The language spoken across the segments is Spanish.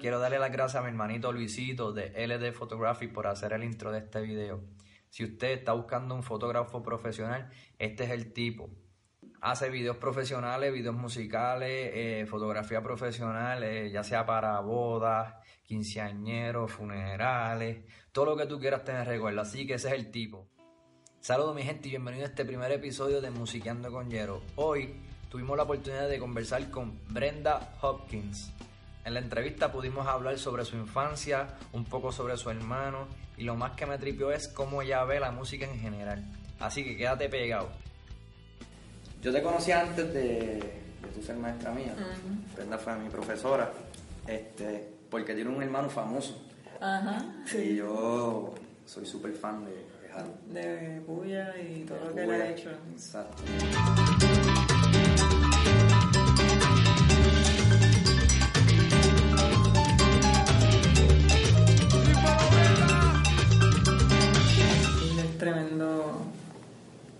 quiero darle las gracias a mi hermanito Luisito de LD Photography por hacer el intro de este video. Si usted está buscando un fotógrafo profesional, este es el tipo. Hace videos profesionales, videos musicales, eh, fotografía profesional, eh, ya sea para bodas, quinceañeros, funerales, todo lo que tú quieras tener recuerdo. Así que ese es el tipo. Saludos mi gente y bienvenido a este primer episodio de Musiqueando con Yero. Hoy tuvimos la oportunidad de conversar con Brenda Hopkins. En la entrevista pudimos hablar sobre su infancia, un poco sobre su hermano y lo más que me tripió es cómo ella ve la música en general. Así que quédate pegado. Yo te conocí antes de, de tu ser maestra mía. Brenda fue mi profesora, este, porque tiene un hermano famoso. Ajá, Y yo soy súper fan de, de Harold. de Puya y todo lo que le ha hecho. Exacto.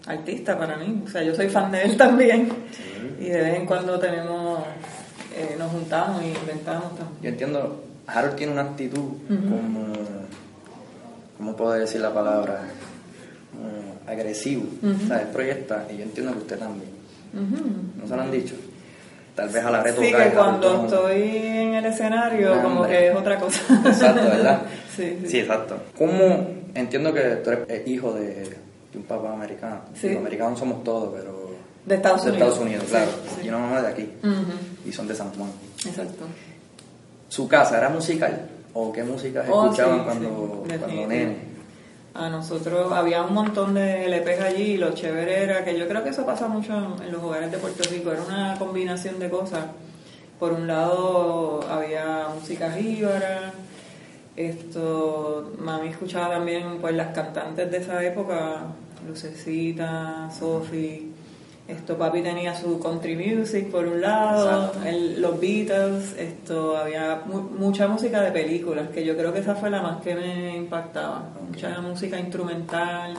Artista para mí. O sea, yo soy fan de él también. Y de vez en cuando tenemos, eh, nos juntamos y inventamos también. Yo entiendo, Harold tiene una actitud como, ¿cómo puedo decir la palabra? Como agresivo. O sea, él proyecta y yo entiendo que usted también. ¿No se lo han dicho? Tal vez a la Sí, que cuando estoy en el escenario, como que es otra cosa. Exacto, ¿verdad? Sí, sí. Sí, exacto. ¿Cómo? Entiendo que tú eres eh, hijo de, de un papá americano. Sí. Los americanos somos todos, pero... De Estados de Unidos. Estados Unidos, claro. sí. Y una mamá de aquí. Y son de San Juan. Exacto. ¿Su casa era musical? ¿O qué música Oh, escuchaban cuando, cuando nene? A nosotros había un montón de LPs allí y lo chévere era que yo creo que eso pasa mucho en, en los hogares de Puerto Rico, era una combinación de cosas. Por un lado había música jíbara, esto, mami escuchaba también pues las cantantes de esa época, Lucecita, Sophie, esto papi tenía su country music por un lado, el- los Beatles, esto había mu- mucha música de películas, que yo creo que esa fue la más que me impactaba, mucha música instrumental,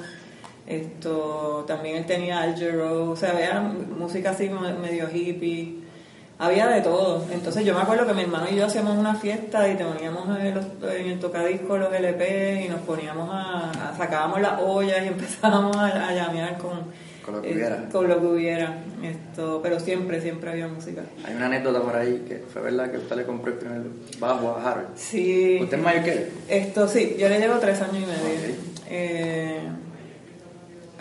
esto también él tenía Al Jarreau, o sea, había música así me- medio hippie. Había de todo. Entonces yo me acuerdo que mi hermano y yo hacíamos una fiesta y te poníamos en, los- en el tocadisco los LP y nos poníamos a, a- sacábamos las ollas y empezábamos a, a llamear con, Con lo que eh, hubiera. con lo que hubiera. Esto, pero siempre, siempre había música. Hay una anécdota por ahí que fue verdad que usted le compró el primer bajo a Harold. Sí. ¿Usted es mayor que él? Esto sí, yo le llevo tres años y medio. Eh,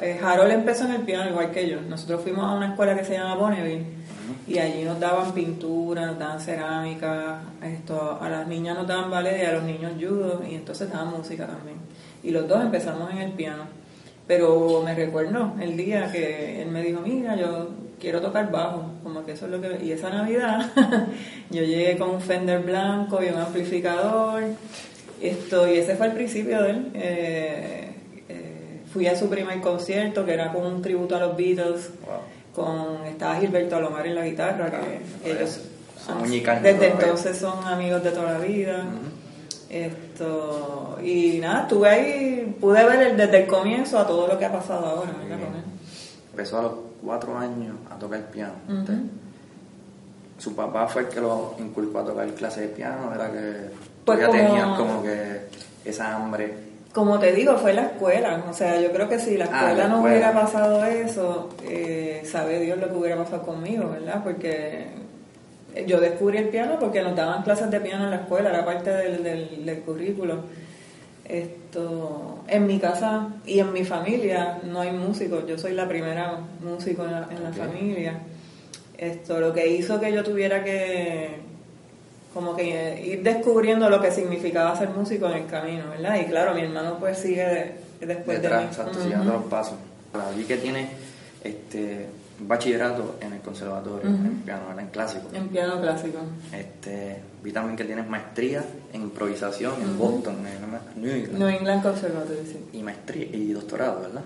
eh, Harold empezó en el piano igual que yo. Nosotros fuimos a una escuela que se llama Bonneville y allí nos daban pintura, nos daban cerámica, esto, a las niñas nos daban ballet y a los niños judo y entonces daban música también. Y los dos empezamos en el piano. Pero me recuerdo el día que él me dijo, mira, yo quiero tocar bajo, como que eso es lo que... Y esa Navidad yo llegué con un Fender blanco y un amplificador, esto, y ese fue el principio de él. Eh, eh, fui a su primer concierto, que era con un tributo a los Beatles. Con estaba Gilberto Alomar en la guitarra, que Ah, ellos son desde entonces son amigos de toda la vida. Esto, y nada, estuve ahí, pude ver el- desde el comienzo a todo lo que ha pasado ahora, con él. Empezó a los cuatro años a tocar piano. Su papá fue el que lo inculcó a tocar clase de piano, era que Pues ya como- tenía como que esa hambre. Como te digo, fue la escuela. O sea, yo creo que si la Ah, escuela la no hubiera pasado eso, eh, sabe Dios lo que hubiera pasado conmigo, ¿verdad? Porque yo descubrí el piano porque nos daban clases de piano en la escuela, era parte del, del, del currículo. Esto, en mi casa y en mi familia no hay músicos, yo soy la primera músico en la, en la familia. Esto, lo que hizo que yo tuviera que como que ir descubriendo lo que significaba ser músico en el camino, ¿verdad? Y claro, mi hermano pues sigue de- después detrás, de mí. exacto, siguiendo los pasos. La vi que tiene este bachillerato en el conservatorio, Ujú. en piano, ¿verdad? en clásico. En piano clásico. Este, vi también que tienes maestría en improvisación en Boston, en New England. New England Conservatory, sí. Y maestría y doctorado, ¿verdad?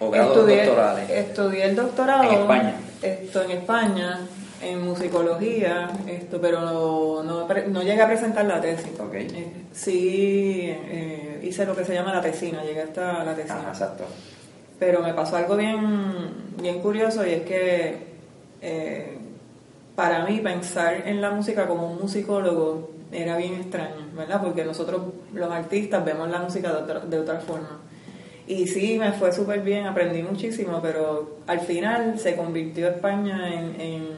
O grados Estudié, doctorales. estudié el doctorado En España. Esto en España, en musicología, esto, pero no, no, no llegué a presentar la tesis. Ok. Eh, sí, eh, hice lo que se llama la tesina, llegué hasta la tesina. Ajá, exacto. Pero me pasó algo bien, bien curioso y es que eh, para mí pensar en la música como un musicólogo era bien extraño, ¿verdad? Porque nosotros los artistas vemos la música de otra, de otra forma. Y sí, me fue súper bien, aprendí muchísimo, pero al final se convirtió España en, en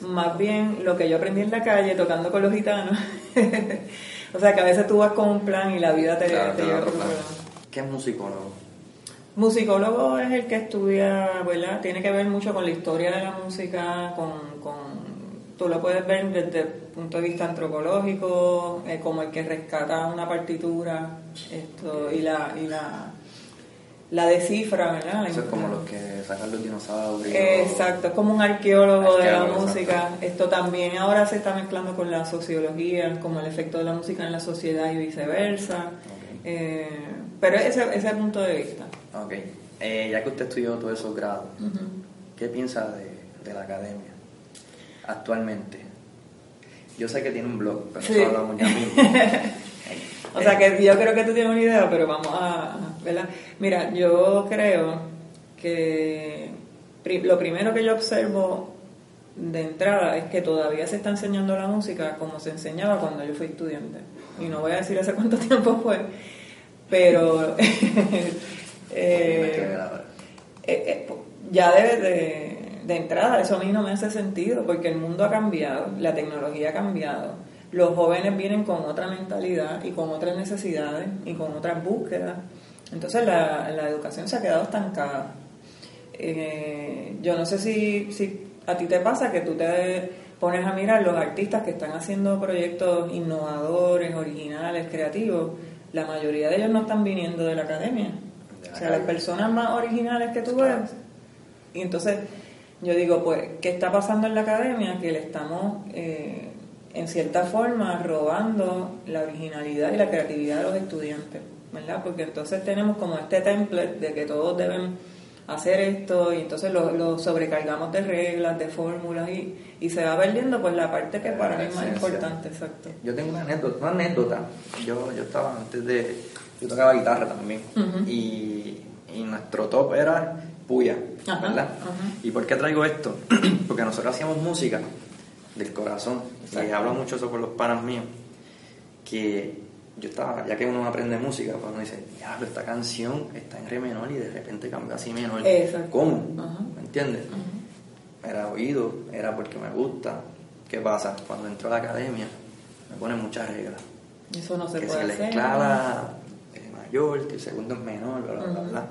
más bien lo que yo aprendí en la calle tocando con los gitanos. o sea que a veces tú vas con un plan y la vida te, Claro, te lleva lado. ¿Qué es musicólogo? Musicólogo es el que estudia, ¿verdad? Tiene que ver mucho con la historia de la música, con, con tú lo puedes ver desde el punto de vista antropológico, eh, como el que rescata una partitura esto, y la y la, la descifra, ¿verdad? Eso es como los que sacan los dinosaurios. Exacto, es como un arqueólogo de la Arqueólogo, música. exacto. Esto también ahora se está mezclando con la sociología, como el efecto de la música en la sociedad y viceversa. Ok. Eh, pero ese, es el punto de vista. Ok. Eh, ya que usted estudió todos esos grados, Ujú. ¿qué piensa de, de la academia actualmente? Yo sé que tiene un blog, pero Sí. eso hablamos ya mismo. O sea que yo creo que tú tienes una idea, pero vamos a, ¿verdad? Mira, yo creo que lo primero que yo observo de entrada es que todavía se está enseñando la música como se enseñaba cuando yo fui estudiante. Y no voy a decir hace cuánto tiempo fue, pero eh, eh, eh, ya de, de, de entrada eso a mí no me hace sentido porque el mundo ha cambiado, la tecnología ha cambiado, los jóvenes vienen con otra mentalidad y con otras necesidades y con otras búsquedas. Entonces la, la educación se ha quedado estancada. Eh, yo no sé si, si a ti te pasa que tú te pones a mirar los artistas que están haciendo proyectos innovadores, originales, creativos. La mayoría de ellos no están viniendo de la academia. O sea, las personas más originales que tú ves. Y entonces yo digo, pues, ¿qué está pasando en la academia? Que le estamos, eh, en cierta forma, robando la originalidad y la creatividad de los estudiantes, ¿verdad? Porque entonces tenemos como este template de que todos deben hacer esto y entonces lo, lo sobrecargamos de reglas, de fórmulas y, y se va perdiendo pues la parte que para mí es más importante, exacto. Yo tengo una anécdota, una anécdota. Yo, yo estaba antes de. Yo tocaba guitarra también. Y, y nuestro top era Puya, Ajá, ¿verdad? ajá. ¿Y por qué traigo esto? Porque nosotros hacíamos música del corazón. Y Exacto. hablo mucho eso con los panas míos. Que yo estaba, ya que uno aprende música, pues uno dice, diablo, esta canción está en re menor y de repente cambió a si menor. Exacto. ¿Cómo? Ajá. ¿Me entiendes? Era oído, era porque me gusta. ¿Qué pasa? Cuando entro a la academia, me ponen muchas reglas. Eso no se que puede si la hacer. esclava es mayor, que el segundo es menor, bla, bla, bla, bla.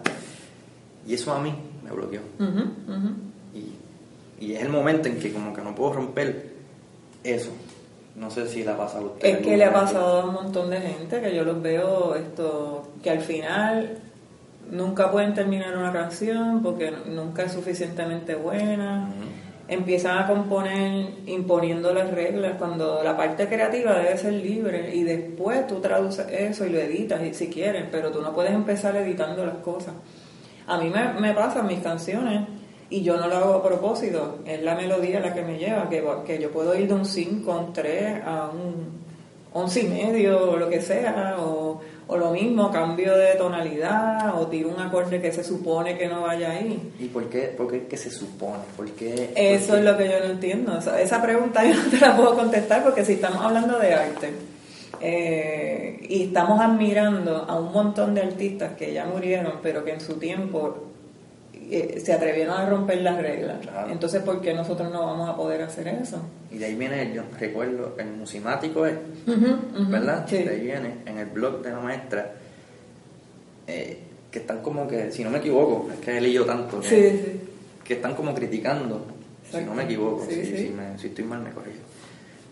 Y eso a mí me bloqueó. Y, y es el momento en que como que no puedo romper eso. No sé si la pasa a usted. Es que le ha pasado a un montón de gente que yo los veo esto que al final nunca pueden terminar una canción porque nunca es suficientemente buena. Empiezan a componer imponiendo las reglas cuando la parte creativa debe ser libre y después tú traduces eso y lo editas si quieres, pero tú no puedes empezar editando las cosas. A mí me, me pasan mis canciones y yo no lo hago a propósito, es la melodía la que me lleva, que, que yo puedo ir de un 5 a un 3 a un 11 y medio o lo que sea, o, o lo mismo, cambio de tonalidad o tiro un acorde que se supone que no vaya ahí. ¿Y por qué, por qué que se supone? ¿Por qué, Eso por es lo que yo no entiendo. Esa pregunta yo no te la puedo contestar porque si estamos hablando de arte eh, y estamos admirando a un montón de artistas que ya murieron, pero que en su tiempo eh, se atrevieron a romper las reglas. Claro. Entonces, ¿por qué nosotros no vamos a poder hacer eso? Y de ahí viene, yo recuerdo, el musimático es, ¿verdad? Sí. De ahí viene, en el blog de la maestra, eh, que están como que, si no me equivoco, es que he leído tanto, que, Sí, sí. que están como criticando, si no me equivoco, si, sí. si me- si estoy mal me corrijo,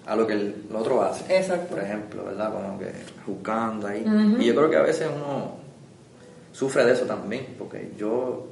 a lo que el, el otro hace. Exacto. Por ejemplo, ¿verdad? Como que juzgando ahí. Y yo creo que a veces uno sufre de eso también, porque yo,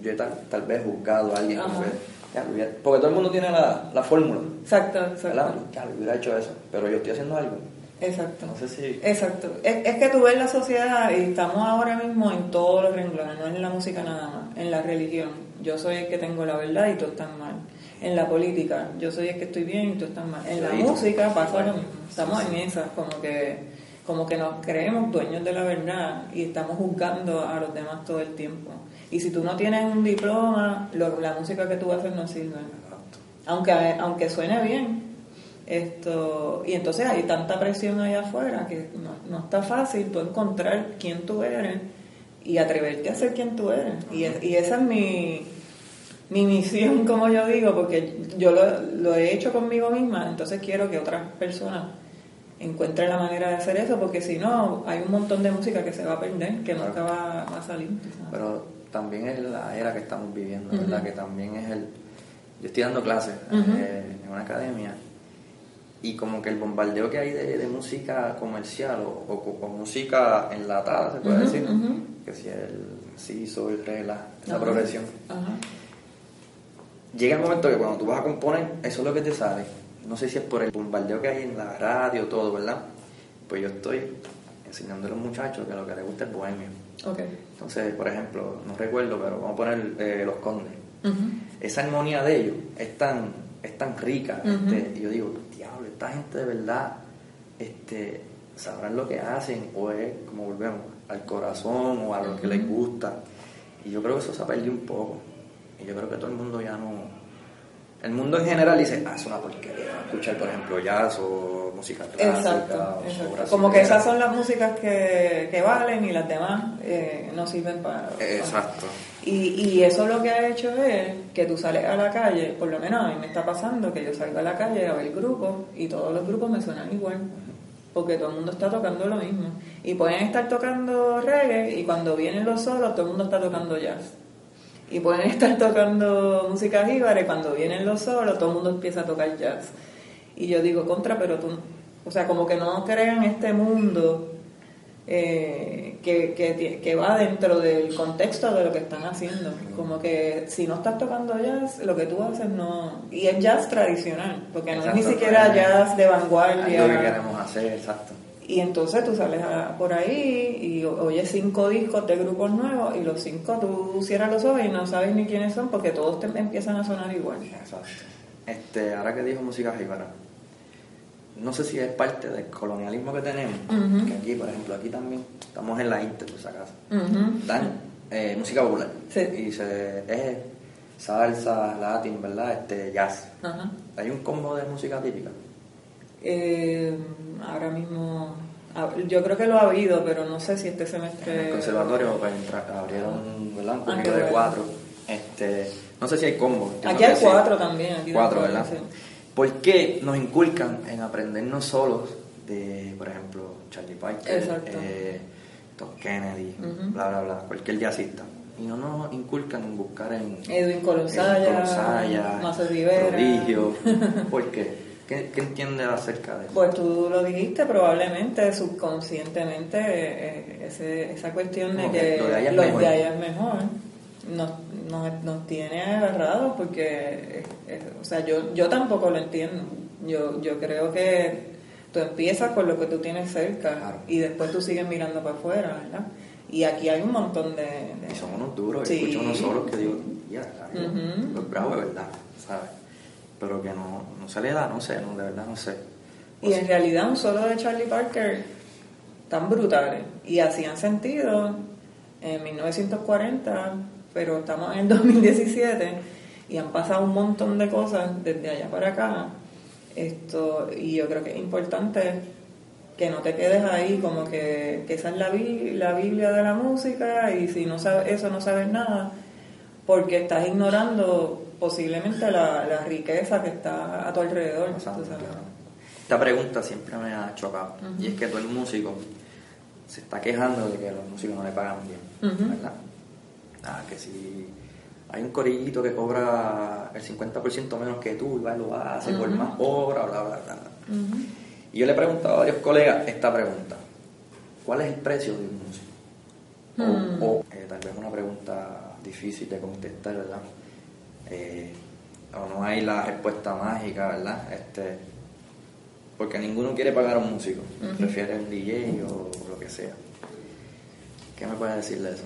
yo he tal, tal vez juzgado a alguien, como Ajá. que, ya, lo hubiera- porque todo el mundo tiene la, la fórmula, Exacto, ¿verdad? exacto. Ya, lo hubiera hecho eso, pero yo estoy haciendo algo. Exacto. No sé si... Exacto. Es, es que tú ves la sociedad y estamos ahora mismo en todos los renglones, no en la música nada más, en la religión. Yo soy el que tengo la verdad y tú estás mal. En la política, yo soy el que estoy bien y tú estás mal. En la Sí. música pasa lo mismo. Estamos en esas, como que, como que nos creemos dueños de la verdad y estamos juzgando a los demás todo el tiempo. Y si tú no tienes un diploma, lo- la música que tú haces no sirve. Aunque, aunque suene bien. Esto, y entonces hay tanta presión allá afuera que no, no está fácil tú encontrar quién tú eres y atreverte a ser quien tú eres. Y, y esa es mi, mi misión, como yo digo, porque yo lo, lo he hecho conmigo misma, entonces quiero que otras personas encuentren la manera de hacer eso, porque si no, hay un montón de música que se va a perder, que nunca va, va a salir. Pero también es la era que estamos viviendo. ¿verdad? Que también es el... Yo estoy dando clases eh, en una academia y como que el bombardeo que hay de, de música comercial o, o- o música enlatada, se puede decir, que si el sí, sol, re, la, esa progresión. Llega el momento que cuando tú vas a componer, eso es lo que te sale. No sé si es por el bombardeo que hay en la radio, todo, ¿verdad? Pues yo estoy enseñando a los muchachos que lo que les gusta es bohemio. Ok. Entonces, por ejemplo, no recuerdo, pero vamos a poner eh, Los Condes. Esa armonía de ellos es tan, es tan rica. Este, y yo digo, diablo, esta gente de verdad este, sabrán lo que hacen o es, como volvemos, al corazón o a lo que les gusta. Y yo creo que eso se ha perdido un poco. Y yo creo que todo el mundo ya no... El mundo en general dice, ah, es una porquería. Escuchar, por ejemplo, jazz o música clásica. Exacto, exacto. Como que esas son las músicas que, que valen y las demás eh, no sirven para... Exacto. Y, y eso lo que ha hecho es que tú sales a la calle, por lo menos a mí me está pasando que yo salgo a la calle a ver grupos y todos los grupos me suenan igual, porque todo el mundo está tocando lo mismo. Y pueden estar tocando reggae y cuando vienen los solos todo el mundo está tocando jazz. Y pueden estar tocando música jíbara y cuando vienen los solos todo el mundo empieza a tocar jazz. Y yo digo, contra, pero tú, o sea, como que no crean este mundo eh, que, que, que va dentro del contexto de lo que están haciendo. Como que si no estás tocando jazz, lo que tú haces no... Y es jazz tradicional, porque no es ni siquiera jazz de Es vanguardia. lo que queremos hacer, exacto. Y entonces tú sales a- por ahí y oyes cinco discos de grupos nuevos y los cinco tú cierras los ojos y no sabes ni quiénes son porque todos te empiezan a sonar igual. Exacto. Este, ahora que dijo música jíbara, no sé si es parte del colonialismo que tenemos, que aquí, por ejemplo, aquí también estamos en la Inter, por si acaso. Dan eh, música popular. Sí. Y se, es salsa, latín, ¿verdad? Este, jazz. Hay un combo de música típica. Eh, ahora mismo, ah, yo creo que lo ha habido, pero no sé si este En semestre... el conservatorio pues, entra- abrieron ¿verdad? un poquito de cuatro. Este, no sé si hay combo. Aquí hay sí. cuatro también. Aquí Cuatro, ¿verdad? sí. ¿Por qué nos inculcan en aprendernos solos de, por ejemplo, Charlie Parker, eh, Tom Kennedy, bla, bla, bla, cualquier jazzista? Y no nos inculcan en buscar en Edwin Colosaya, Colosaya, Mazo Rivera. Prodigio. ¿Por qué? ¿Qué, qué entiendes acerca de eso? Pues tú lo dijiste, probablemente subconscientemente, eh, ese- esa cuestión de que que lo de allá es los mejor. de allá es mejor, nos, nos, nos tiene agarrados porque, eh, eh, o sea, yo, yo tampoco lo entiendo. Yo, yo creo que tú empiezas con lo que tú tienes cerca Claro. y después tú sigues mirando para afuera, ¿verdad? Y aquí hay un montón de... de- Y son unos duros, Sí. escucho unos solos que digo, ya, Ujú. los bravos verdad, ¿sabes? Pero que no, no se le da, no sé, no, de verdad no sé. Y en realidad un solo de Charlie Parker tan brutales y hacían sentido en 1940, pero estamos en el 2017 y han pasado un montón de cosas desde allá para acá. Esto, y yo creo que es importante que no te quedes ahí como que, que esa es la, la Biblia de la música y si no sabes eso no sabes nada porque estás ignorando posiblemente la, la riqueza que está a tu alrededor. Sabes. claro. Esta pregunta siempre me ha chocado. Y es que todo el músico se está quejando de que los músicos no le pagan bien. ¿Verdad? Ah, que si hay un corillito que cobra el 50% menos que tú, y va lo hace por más horas, bla, bla, bla. Y yo le he preguntado a varios colegas esta pregunta. ¿Cuál es el precio de un músico? O, o, eh, tal vez una pregunta difícil de contestar, ¿verdad? Eh, o no hay la respuesta mágica, ¿verdad? Este, porque ninguno quiere pagar a un músico, Ujú. prefiere un DJ o lo que sea. ¿Qué me puedes decir de eso?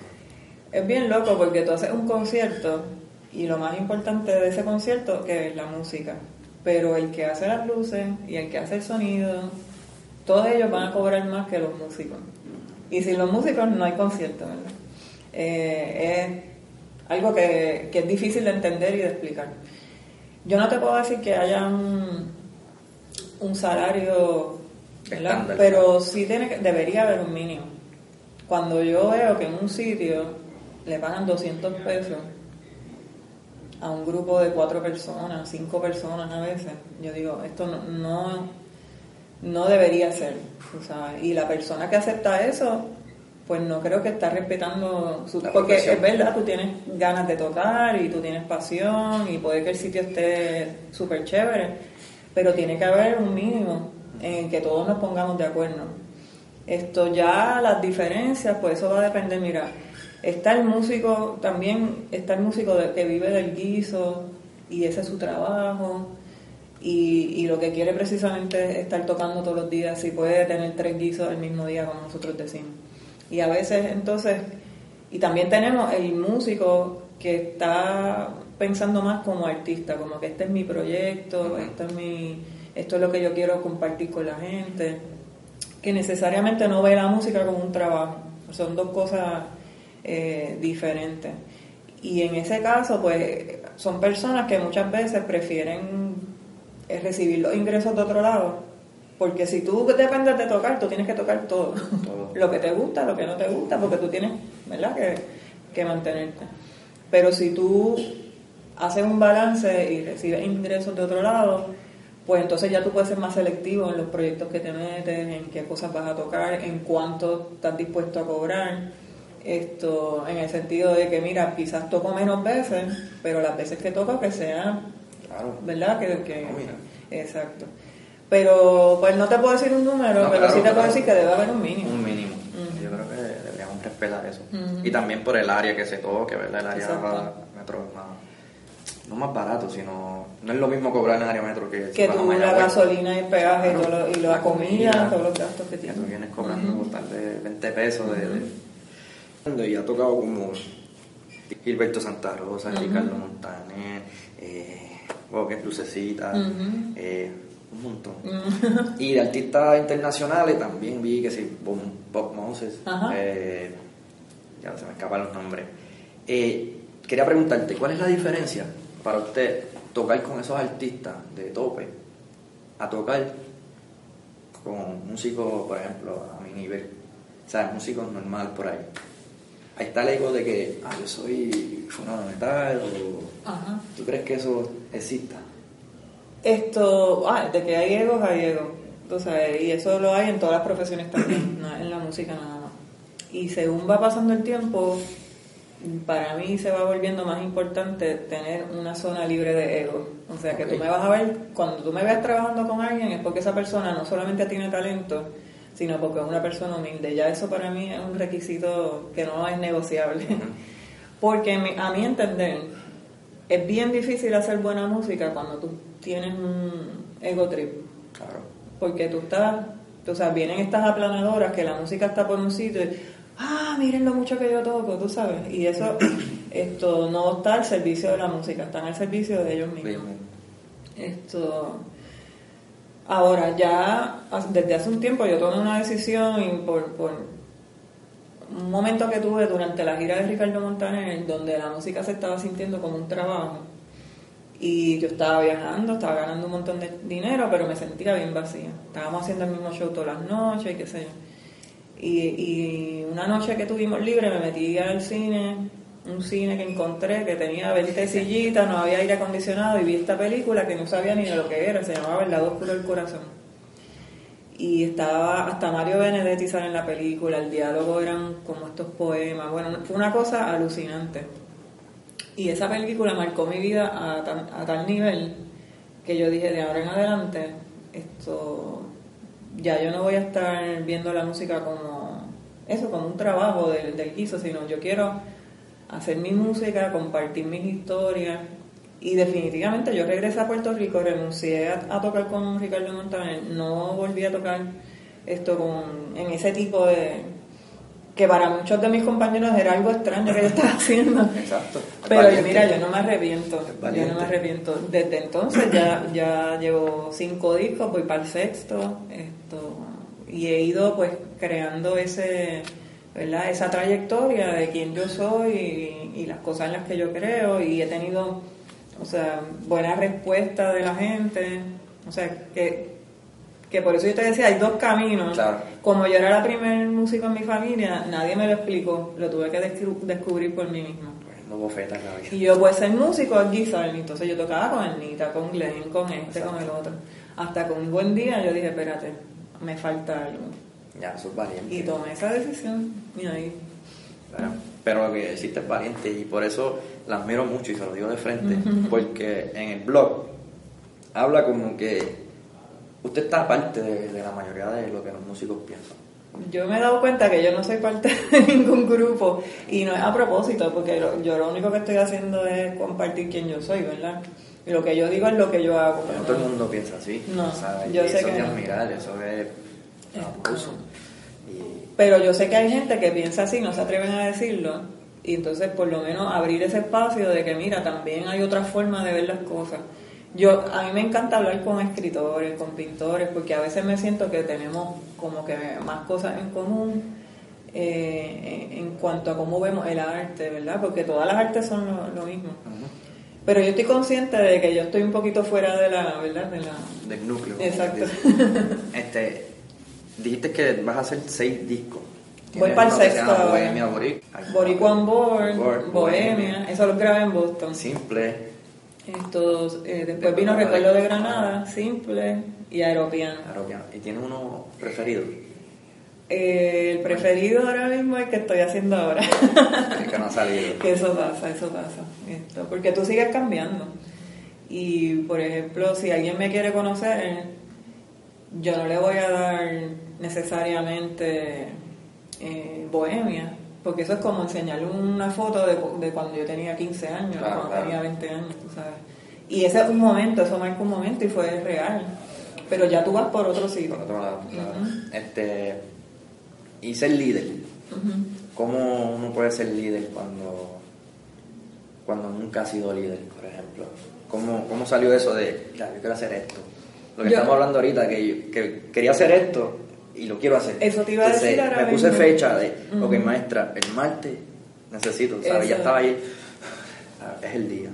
Es bien loco porque tú haces un concierto y lo más importante de ese concierto que es la música. Pero el que hace las luces y el que hace el sonido, todos ellos van a cobrar más que los músicos. Y sin los músicos no hay concierto, ¿verdad? Eh, es algo que, que es difícil de entender y de explicar. Yo no te puedo decir que hayan un salario. Pero sí tiene que, debería haber un mínimo. Cuando yo veo que en un sitio le pagan 200 pesos a un grupo de cuatro personas, cinco personas a veces, yo digo, esto no, no, no debería ser. tú sabes. Y la persona que acepta eso, pues no creo que está respetando su... La porque profesión. es verdad, tú tienes ganas de tocar y tú tienes pasión y puede que el sitio esté súper chévere, pero tiene que haber un mínimo en el que todos nos pongamos de acuerdo. Esto ya, las diferencias, pues eso va a depender, mira, está el músico, también está el músico de- que vive del guiso y ese es su trabajo y, y lo que quiere precisamente es estar tocando todos los días, si puede tener tres guisos el mismo día, como nosotros decimos. Y a veces entonces, y también tenemos el músico que está pensando más como artista, como que este es mi proyecto, esto es mi, esto es lo que yo quiero compartir con la gente, que necesariamente no ve la música como un trabajo, son dos cosas eh, diferentes. Y en ese caso, pues son personas que muchas veces prefieren eh, recibir los ingresos de otro lado, porque si tú dependes de tocar, tú tienes que tocar todo, Todo. lo que te gusta, lo que no te gusta, porque tú tienes, ¿verdad?, que, que mantenerte. Pero si tú haces un balance y recibes ingresos de otro lado, pues entonces ya tú puedes ser más selectivo en los proyectos que te metes, en qué cosas vas a tocar, en cuánto estás dispuesto a cobrar. Esto, en el sentido de que, mira, quizás toco menos veces, pero las veces que toco que sea, Claro. ¿verdad? Que, que- Ah, mira. exacto. Pero, pues no te puedo decir un número, No, pero claro, sí te puedo decir que debe haber un mínimo. Un mínimo. Yo creo que deberíamos respetar eso. Ujú. Y también por el área que se toque, ¿verdad? El área Exacto. metro es más, no más barato, sino no es lo mismo cobrar en el área metro que, que tú la gasolina y el peaje y, todo lo- y la La comida, comida. todos los gastos que Que tienes. tú vienes cobrando Ujú. tal vez 20 pesos de, de- Y ha tocado como Gilberto Santa Rosa. Ricardo Montaner, eh, wow, que es Lucecita, eh, un montón. Mm. Y de artistas internacionales también vi que sí, Bob, Moses, eh, ya se me escapan los nombres. Eh, quería preguntarte, ¿cuál es la diferencia para usted tocar con esos artistas de tope a tocar con músicos, por ejemplo, a mi nivel? O sea, músicos normal por ahí. Ahí está el ego de que, ah, yo soy fulano de tal, o... Ajá. ¿Tú crees que eso exista? Esto, ah, de que hay egos, hay egos. Y eso lo hay en todas las profesiones también, no en la música nada más. Y según va pasando el tiempo, para mí se va volviendo más importante tener una zona libre de ego. O sea, que tú me vas a ver, cuando tú me veas trabajando con alguien es porque esa persona no solamente tiene talento, sino porque es una persona humilde. Ya eso para mí es un requisito que no es negociable. Porque a mi entender, es bien difícil hacer buena música cuando tú tienes un ego trip. Claro. Porque tú estás, tú sabes, vienen estas aplanadoras que la música está por un sitio y, ah, miren lo mucho que yo toco, tú sabes. Y eso, esto no está al servicio de la música, está al servicio de ellos mismos. Esto. Ahora, ya desde hace un tiempo yo tomé una decisión y por, por un momento que tuve durante la gira de Ricardo Montaner, donde la música se estaba sintiendo como un trabajo. Y yo estaba viajando, estaba ganando un montón de dinero, pero me sentía bien vacía. Estábamos haciendo el mismo show todas las noches y qué sé yo. Y, y una noche que tuvimos libre me metí al cine, un cine que encontré que tenía 20 sillitas, no había aire acondicionado y vi esta película que no sabía ni de lo que era, se llamaba El lado oscuro del corazón. Y estaba hasta Mario Benedetti sale en la película, el diálogo eran como estos poemas, bueno, fue una cosa alucinante. Y esa película marcó mi vida a, tan- a tal nivel que yo dije de ahora en adelante, esto ya yo no voy a estar viendo la música como eso, como un trabajo del, del guiso, sino yo quiero hacer mi música, compartir mis historias. Y definitivamente yo regresé a Puerto Rico, renuncié a, tocar con Ricardo Montaner, no volví a tocar esto con, en ese tipo de... que para muchos de mis compañeros era algo extraño que yo estaba haciendo. Exacto. Pero yo, mira, yo no me arrepiento. Yo no me arrepiento. Desde entonces ya, ya llevo cinco discos, voy para el sexto. Esto, y he ido pues creando ese, ¿verdad? esa trayectoria de quién yo soy y, y las cosas en las que yo creo. Y he tenido, o sea, buena respuesta de la gente. O sea, que que por eso yo te decía, hay dos caminos. Claro. Como yo era la primer músico en mi familia, nadie me lo explicó, lo tuve que descubrir por mí mismo. No vida. Y yo, pues ser músico es guitar, y entonces yo tocaba con Ernita, con Glenn, con este, con el otro. Hasta que un buen día yo dije, espérate, me falta algo. Ya, eso es valiente. Y tomé esa decisión, y ahí. Pero, pero lo que hiciste es valiente y por eso la admiro mucho y se lo digo de frente. Porque en el blog habla como que usted está aparte de, de la mayoría de lo que los músicos piensan. Yo me he dado cuenta que yo no soy parte de ningún grupo y no es a propósito, porque lo- yo lo único que estoy haciendo es compartir quién yo soy, ¿verdad? Y lo que yo digo es lo que yo hago. Pero no todo el mundo piensa así. No, yo y sé eso que es no. admirar, eso es aplauso. Y Pero yo sé que hay gente que piensa así, no se atreven a decirlo, y entonces por lo menos abrir ese espacio de que mira, también hay otra forma de ver las cosas. Yo a mí me encanta hablar con escritores, con pintores, porque a veces me siento que tenemos como que más cosas en común eh, en cuanto a cómo vemos el arte, ¿verdad? Porque todas las artes son lo, lo mismo. Pero yo estoy consciente de que yo estoy un poquito fuera de la, ¿verdad? De la, del núcleo. Exacto. Este, dijiste que vas a hacer seis discos. Voy para el sexto. Bohemia Boric. Boricua on Board, Board, Bohemia, eso lo grabé en Boston. Simple. Estos, eh, después De vino. Recuerdo de Granada, Simple y Aeropiano. Aeropiano. ¿Y tienes uno preferido? Eh, el preferido ahora mismo es el que estoy haciendo ahora. El que no ha salido. que eso pasa, eso pasa. Esto, porque tú sigues cambiando. Y, por ejemplo, si alguien me quiere conocer, yo no le voy a dar necesariamente eh, bohemia, porque eso es como enseñarle una foto de, de cuando yo tenía 15 años, Claro, cuando claro. tenía 20 años, tú sabes. Y ese es un momento, eso marca un momento y fue real. Pero ya tú vas por otro sitio. Por otro lado, claro. Este, y ser líder. ¿Cómo uno puede ser líder cuando, cuando nunca ha sido líder, por ejemplo? ¿Cómo, cómo salió eso de, ya, yo quiero hacer esto? Lo que Yo- estamos hablando ahorita, que, yo- que quería hacer esto y lo quiero hacer. Eso te iba a decir ahora Me puse mismo. fecha de, ok, Ujú. maestra, el martes necesito, ¿sabes? Ya estaba ahí, ah, es el día.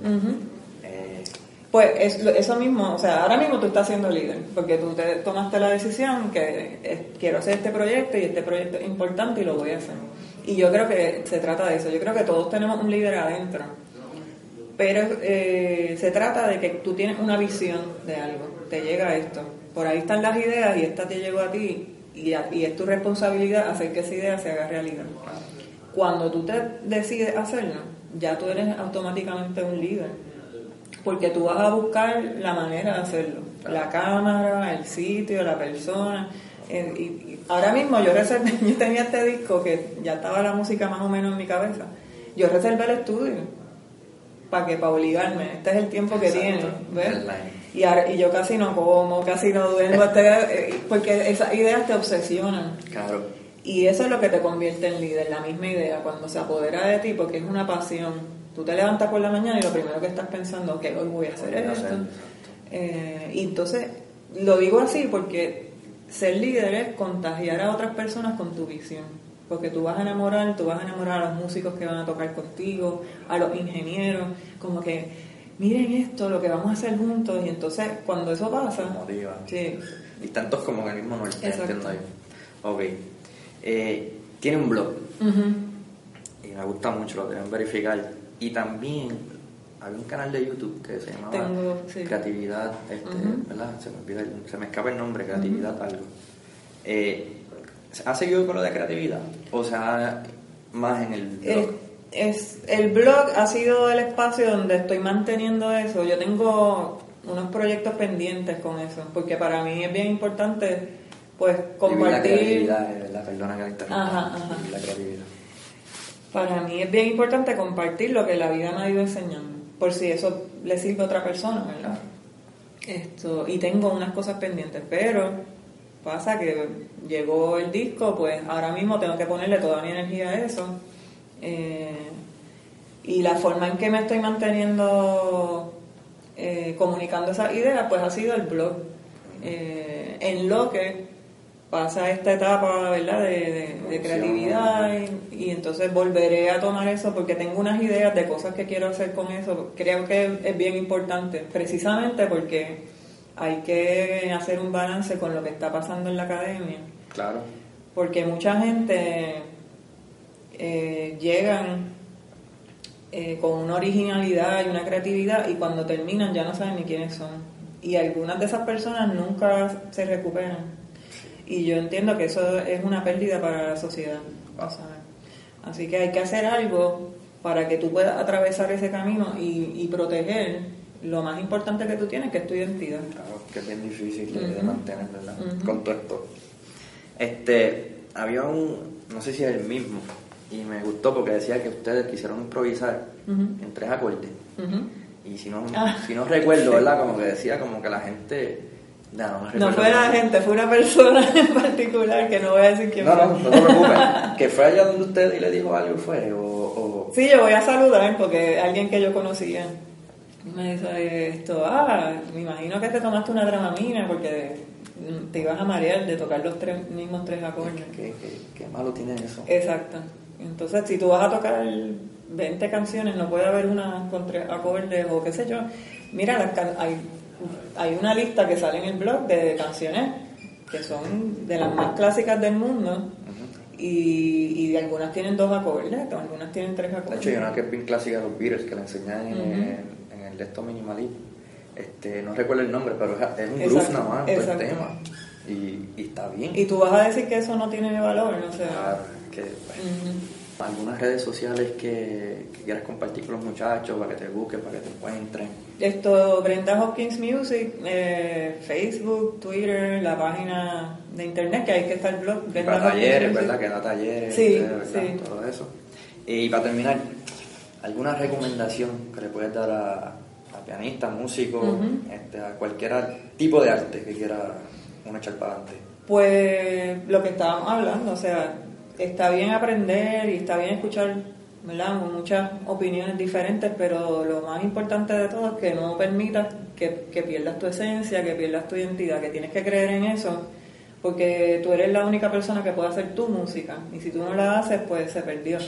Eh, Pues es, eso mismo, o sea, ahora mismo tú estás siendo líder, porque tú te tomaste la decisión que eh, quiero hacer este proyecto y este proyecto es importante y lo voy a hacer. Y yo creo que se trata de eso, yo creo que todos tenemos un líder adentro, pero eh, se trata de que tú tienes una visión de algo, te llega esto, por ahí están las ideas y esta te llegó a ti y, a- y es tu responsabilidad hacer que esa idea se haga realidad. Cuando tú te decides hacerlo, ya tú eres automáticamente un líder porque tú vas a buscar la manera de hacerlo. La cámara, el sitio, la persona. eh, y, y ahora mismo yo reservé, yo tenía este disco que ya estaba la música más o menos en mi cabeza. Yo reservé el estudio para que para obligarme. Este es el tiempo que Exacto. tiene. ¿ves? Y, ahora- y yo casi no como, casi no duermo, eh, porque esas ideas te obsesionan. claro. Y eso es lo que te convierte en líder, la misma idea, cuando se apodera de ti, porque es una pasión. Tú te levantas por la mañana y lo primero que estás pensando, que hoy voy a hacer Voy a esto. hacer. Eh, y entonces, lo digo así porque ser líder es contagiar a otras personas con tu visión. Porque tú vas a enamorar, tú vas a enamorar a los músicos que van a tocar contigo, a los ingenieros, como que, miren esto, lo que vamos a hacer juntos. Y entonces, cuando eso pasa, Motiva. sí, Y tantos como en el mismo norte, entiendo yo. Ok. Eh, tiene un blog. Ujú. y me gusta mucho, lo deben verificar. Y también había un canal de YouTube que se llamaba Tengo, sí. Creatividad, este. ¿verdad? Se me, olvida se me escapa el nombre, Creatividad algo. Eh, ¿Ha seguido con lo de creatividad? O sea, más en el blog. Es, el blog ha sido el espacio donde estoy manteniendo eso. Yo tengo unos proyectos pendientes con eso, porque para mí es bien importante pues Vivir la compartir. creatividad, eh, ¿verdad? Perdona que la. Ajá, ajá. La creatividad. Para mí es bien importante compartir lo que la vida me ha ido enseñando, por si eso le sirve a otra persona, ¿verdad? Esto, y tengo unas cosas pendientes, pero pasa que llegó el disco, pues ahora mismo tengo que ponerle toda mi energía a eso. Eh, y la forma en que me estoy manteniendo eh, comunicando esas ideas, pues ha sido el blog. Eh, en lo que pasa esta etapa, ¿verdad?, de, de- de creatividad y, y entonces volveré a tomar eso porque tengo unas ideas de cosas que quiero hacer con eso. Creo que es bien importante, precisamente porque hay que hacer un balance con lo que está pasando en la academia. Claro. Porque mucha gente eh, llegan eh, con una originalidad y una creatividad y cuando terminan ya no saben ni quiénes son. Y algunas de esas personas nunca se recuperan. Y yo entiendo que eso es una pérdida para la sociedad. Así que hay que hacer algo para que tú puedas atravesar ese camino y, proteger lo más importante que tú tienes, que es tu identidad. Claro, que es bien difícil de mantener, ¿verdad? Con todo esto. Este, había un, no sé si es el mismo, y me gustó porque decía que ustedes quisieron improvisar en tres acordes. Y si no, ah. si no recuerdo, ¿verdad? Como que decía como que la gente no, fue la gente, fue una persona en particular que no voy a decir quién no, fue. No, no, no te preocupes. que fue allá donde usted y le dijo algo, fue. O, Sí, yo voy a saludar porque alguien que yo conocía me dice esto. Ah, me imagino que te tomaste una dramamina porque te ibas a marear de tocar los tres, mismos tres acordes. ¿Qué, qué, malo tiene eso? Exacto. Entonces, si tú vas a tocar 20 canciones, no puede haber una con tres acordes o qué sé yo. Mira, las hay hay una lista que sale en el blog de canciones que son de las más clásicas del mundo y, y algunas tienen dos acordes, algunas tienen tres acordes. De hecho, hay una que es bien clásica de los Beatles que la enseñan en, el de estos minimalismo. Este, no recuerdo el nombre, pero es, un groove nada más, un tema. Y, y, está bien. Y tú vas a decir que eso no tiene valor, no sé. Claro, que algunas redes sociales que, quieras compartir con los muchachos para que te busquen, para que te encuentren. Esto, Brenda Hopkins Music, eh, Facebook, Twitter, la página de internet, que hay que estar el blog. Brenda para talleres, ¿verdad? Que da talleres, sí, sí. todo eso. Y para terminar, ¿alguna recomendación que le puedes dar a, a pianistas, músicos, este, a cualquier tipo de arte que quiera uno echar para adelante? Pues lo que estábamos hablando, o sea, está bien aprender y está bien escuchar ¿verdad? muchas opiniones diferentes, pero lo más importante de todo es que no permitas que, que, pierdas tu esencia, que pierdas tu identidad, que tienes que creer en eso, porque tú eres la única persona que puede hacer tu música, y si tú no la haces, pues se perdió.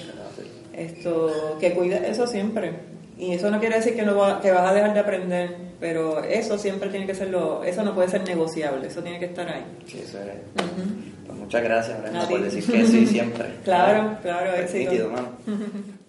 Esto, que cuides eso siempre. Y eso no quiere decir que, no va, que vas a dejar de aprender, pero eso siempre tiene que ser lo, eso no puede ser negociable, eso tiene que estar ahí. Sí, eso es. Muchas gracias, Brenda, por decir que sí siempre. claro, claro, es Nítido, mano.